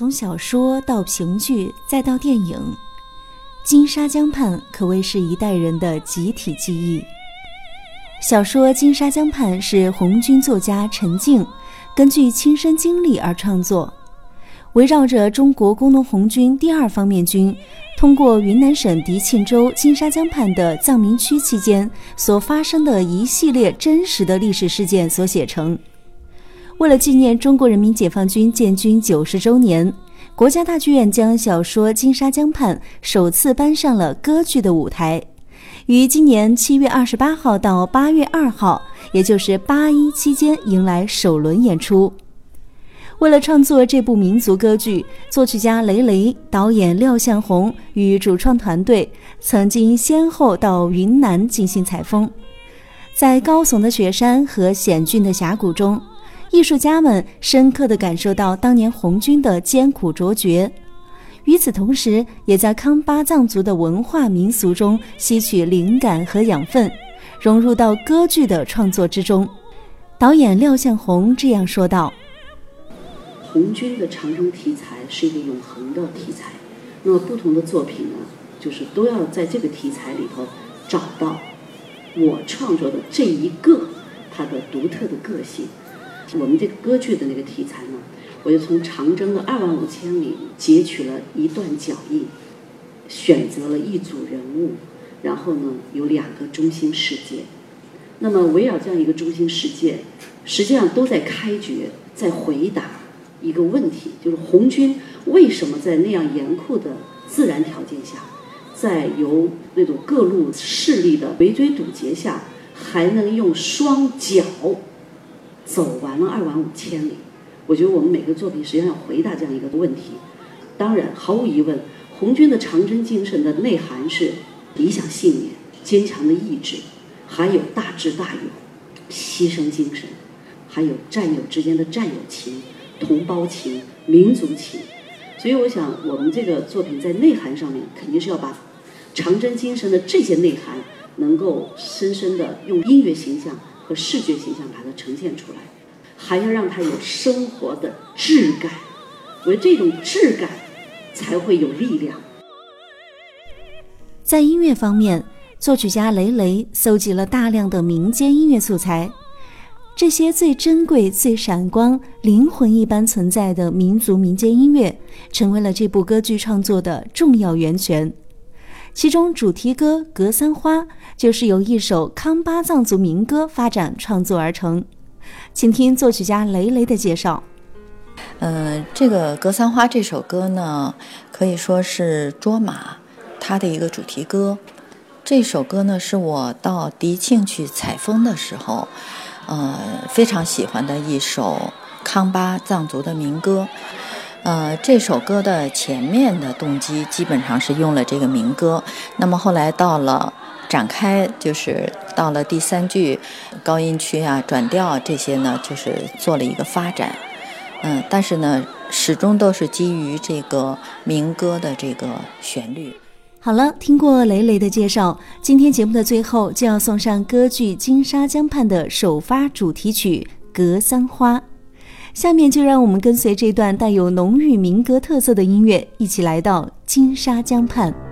从小说到评剧，再到电影，《金沙江畔》可谓是一代人的集体记忆。小说《金沙江畔》是红军作家陈静根据亲身经历而创作，围绕着中国工农红军第二方面军通过云南省迪庆州金沙江畔的藏民区期间所发生的一系列真实的历史事件所写成。为了纪念中国人民解放军建军九十周年，国家大剧院将小说《金沙江畔》首次搬上了歌剧的舞台。于今年七月二十八号到八月二号，也就是八一期间迎来首轮演出。为了创作这部民族歌剧，作曲家雷雷、导演廖向红与主创团队曾经先后到云南进行采风。在高耸的雪山和险峻的峡谷中，艺术家们深刻地感受到当年红军的艰苦卓绝。与此同时，也在康巴藏族的文化民俗中吸取灵感和养分，融入到歌剧的创作之中。导演廖向红这样说道：“红军的长征题材是一个永恒的题材，那么不同的作品呢，就是都要在这个题材里头找到我创作的这一个它的独特的个性。我们这个歌剧的那个题材呢？”我就从长征的二万五千里截取了一段脚印，选择了一组人物，然后呢有两个中心事件。那么围绕这样一个中心事件，实际上都在开掘，在回答一个问题：就是红军为什么在那样严酷的自然条件下，在由那种各路势力的围追堵截下，还能用双脚走完了二万五千里？我觉得我们每个作品实际上要回答这样一个问题。当然，毫无疑问，红军的长征精神的内涵是理想信念、坚强的意志，还有大智大勇、牺牲精神，还有战友之间的战友情、同胞情、民族情。所以，我想我们这个作品在内涵上面肯定是要把长征精神的这些内涵，能够深深的用音乐形象和视觉形象把它呈现出来。还要让它有生活的质感，我觉得这种质感才会有力量。在音乐方面，作曲家雷雷搜集了大量的民间音乐素材，这些最珍贵、最闪光、灵魂一般存在的民族民间音乐，成为了这部歌剧创作的重要源泉。其中，主题歌《格桑花》就是由一首康巴藏族民歌发展创作而成。请听作曲家雷雷的介绍。嗯，这个《格桑花》这首歌呢，可以说是卓玛他的一个主题歌。这首歌呢，是我到迪庆去采风的时候，呃，非常喜欢的一首康巴藏族的民歌。呃，这首歌的前面的动机基本上是用了这个民歌，那么后来到了。展开就是到了第三句，高音区啊、转调这些呢，就是做了一个发展，嗯，但是呢，始终都是基于这个民歌的这个旋律。好了，听过雷雷的介绍，今天节目的最后就要送上歌剧《金沙江畔》的首发主题曲《格桑花》，下面就让我们跟随这段带有浓郁民歌特色的音乐，一起来到金沙江畔。